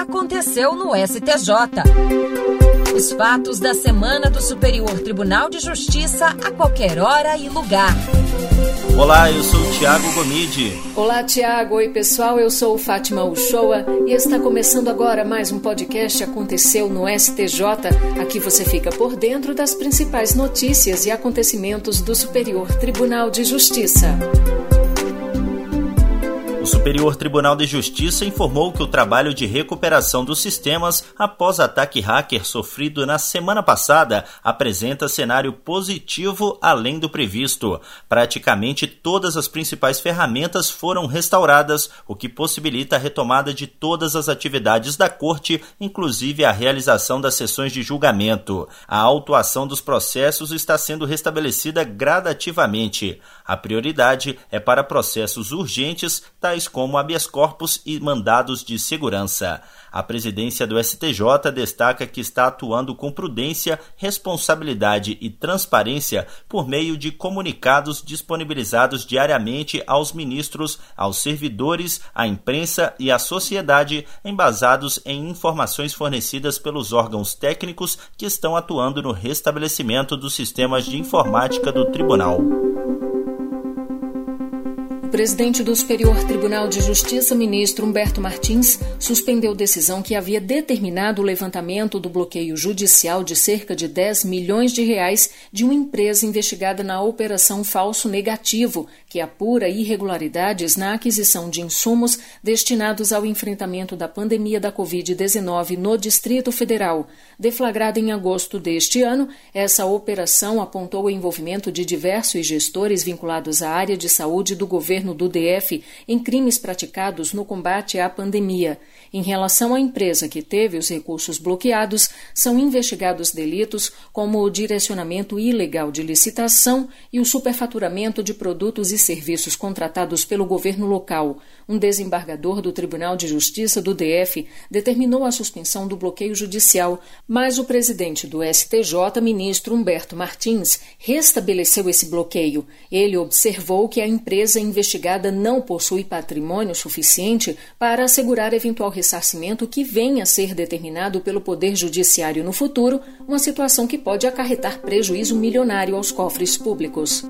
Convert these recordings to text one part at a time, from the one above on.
aconteceu no STJ. Os fatos da semana do Superior Tribunal de Justiça a qualquer hora e lugar. Olá, eu sou o Tiago Gomide. Olá, Tiago. Oi, pessoal. Eu sou Fátima Uchoa e está começando agora mais um podcast Aconteceu no STJ. Aqui você fica por dentro das principais notícias e acontecimentos do Superior Tribunal de Justiça. Superior Tribunal de Justiça informou que o trabalho de recuperação dos sistemas após ataque hacker sofrido na semana passada apresenta cenário positivo além do previsto. Praticamente todas as principais ferramentas foram restauradas, o que possibilita a retomada de todas as atividades da Corte, inclusive a realização das sessões de julgamento. A autuação dos processos está sendo restabelecida gradativamente. A prioridade é para processos urgentes, tais tais como habeas corpus e mandados de segurança. A presidência do STJ destaca que está atuando com prudência, responsabilidade e transparência por meio de comunicados disponibilizados diariamente aos ministros, aos servidores, à imprensa e à sociedade, embasados em informações fornecidas pelos órgãos técnicos que estão atuando no restabelecimento dos sistemas de informática do tribunal. Presidente do Superior Tribunal de Justiça, ministro Humberto Martins, suspendeu decisão que havia determinado o levantamento do bloqueio judicial de cerca de 10 milhões de reais de uma empresa investigada na Operação Falso Negativo, que apura irregularidades na aquisição de insumos destinados ao enfrentamento da pandemia da Covid-19 no Distrito Federal. Deflagrada em agosto deste ano, essa operação apontou o envolvimento de diversos gestores vinculados à área de saúde do governo governo do DF em crimes praticados no combate à pandemia. Em relação à empresa que teve os recursos bloqueados, são investigados delitos como o direcionamento ilegal de licitação e o superfaturamento de produtos e serviços contratados pelo governo local. Um desembargador do Tribunal de Justiça do DF determinou a suspensão do bloqueio judicial, mas o presidente do STJ, ministro Humberto Martins, restabeleceu esse bloqueio. Ele observou que a empresa investigada não possui patrimônio suficiente para assegurar eventual ressarcimento que venha a ser determinado pelo Poder Judiciário no futuro, uma situação que pode acarretar prejuízo milionário aos cofres públicos.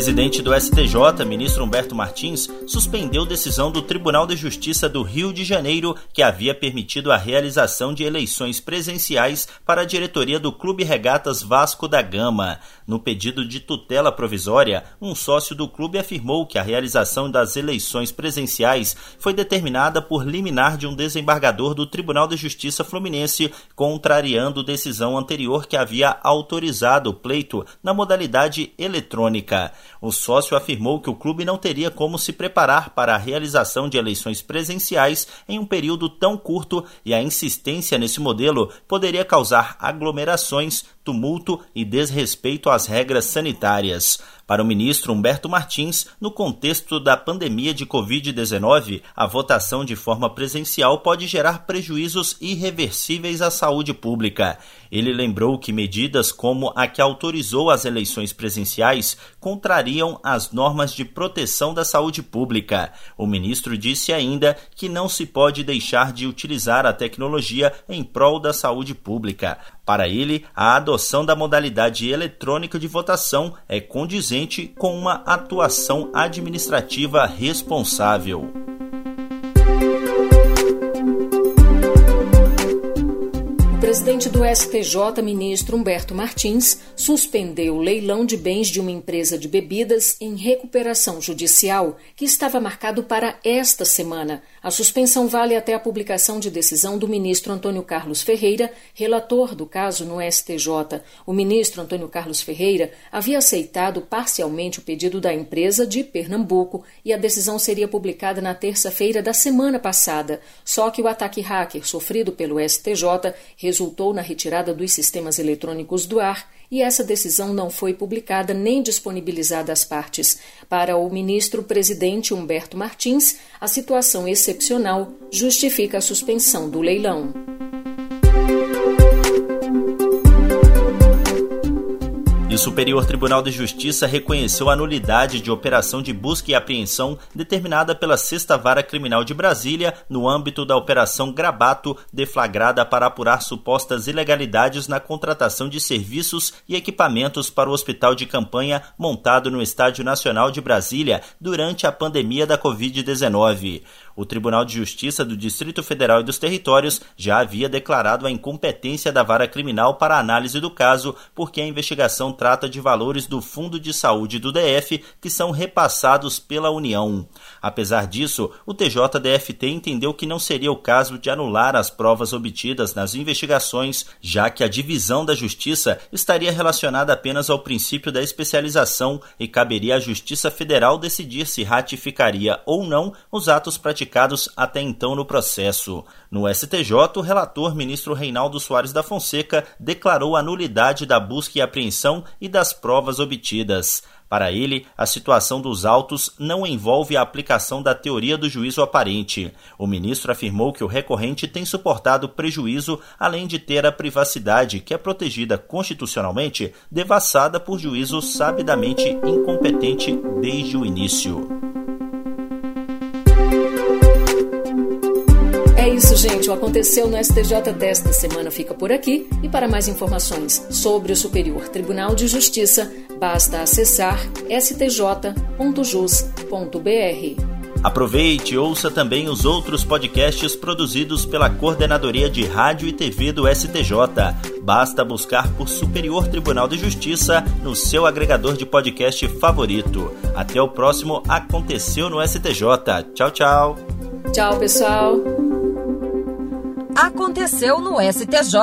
Presidente do STJ, ministro Humberto Martins, suspendeu decisão do Tribunal de Justiça do Rio de Janeiro que havia permitido a realização de eleições presenciais para a diretoria do Clube Regatas Vasco da Gama. No pedido de tutela provisória, um sócio do clube afirmou que a realização das eleições presenciais foi determinada por liminar de um desembargador do Tribunal de Justiça Fluminense, contrariando decisão anterior que havia autorizado o pleito na modalidade eletrônica. O sócio afirmou que o clube não teria como se preparar para a realização de eleições presenciais em um período tão curto e a insistência nesse modelo poderia causar aglomerações, tumulto e desrespeito às regras sanitárias. Para o ministro Humberto Martins, no contexto da pandemia de Covid-19, a votação de forma presencial pode gerar prejuízos irreversíveis à saúde pública. Ele lembrou que medidas como a que autorizou as eleições presenciais contrariam as normas de proteção da saúde pública. O ministro disse ainda que não se pode deixar de utilizar a tecnologia em prol da saúde pública. Para ele, a adoção da modalidade eletrônica de votação é condizente com uma atuação administrativa responsável. Presidente do STJ, ministro Humberto Martins, suspendeu o leilão de bens de uma empresa de bebidas em recuperação judicial, que estava marcado para esta semana. A suspensão vale até a publicação de decisão do ministro Antônio Carlos Ferreira, relator do caso no STJ. O ministro Antônio Carlos Ferreira havia aceitado parcialmente o pedido da empresa de Pernambuco e a decisão seria publicada na terça-feira da semana passada. Só que o ataque hacker sofrido pelo STJ resultou na retirada dos sistemas eletrônicos do ar e essa decisão não foi publicada nem disponibilizada às partes. Para o ministro presidente Humberto Martins, a situação excepcional justifica a suspensão do leilão. Superior Tribunal de Justiça reconheceu a nulidade de operação de busca e apreensão determinada pela Sexta Vara Criminal de Brasília no âmbito da Operação Grabato, deflagrada para apurar supostas ilegalidades na contratação de serviços e equipamentos para o hospital de campanha montado no Estádio Nacional de Brasília durante a pandemia da Covid-19. O Tribunal de Justiça do Distrito Federal e dos Territórios já havia declarado a incompetência da vara criminal para a análise do caso, porque a investigação trata de valores do Fundo de Saúde do DF que são repassados pela União. Apesar disso, o TJDFT entendeu que não seria o caso de anular as provas obtidas nas investigações, já que a divisão da Justiça estaria relacionada apenas ao princípio da especialização e caberia à Justiça Federal decidir se ratificaria ou não os atos praticados até então no processo. No STJ, o relator ministro Reinaldo Soares da Fonseca declarou a nulidade da busca e apreensão e das provas obtidas. Para ele, a situação dos autos não envolve a aplicação da teoria do juízo aparente. O ministro afirmou que o recorrente tem suportado prejuízo, além de ter a privacidade, que é protegida constitucionalmente, devassada por juízo sabidamente incompetente desde o início. Isso, gente. O Aconteceu no STJ desta semana fica por aqui. E para mais informações sobre o Superior Tribunal de Justiça, basta acessar stj.jus.br. Aproveite e ouça também os outros podcasts produzidos pela Coordenadoria de Rádio e TV do STJ. Basta buscar por Superior Tribunal de Justiça no seu agregador de podcast favorito. Até o próximo Aconteceu no STJ. Tchau, tchau. Tchau, pessoal aconteceu no STJ.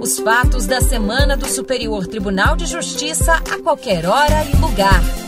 Os fatos da semana do Superior Tribunal de Justiça a qualquer hora e lugar.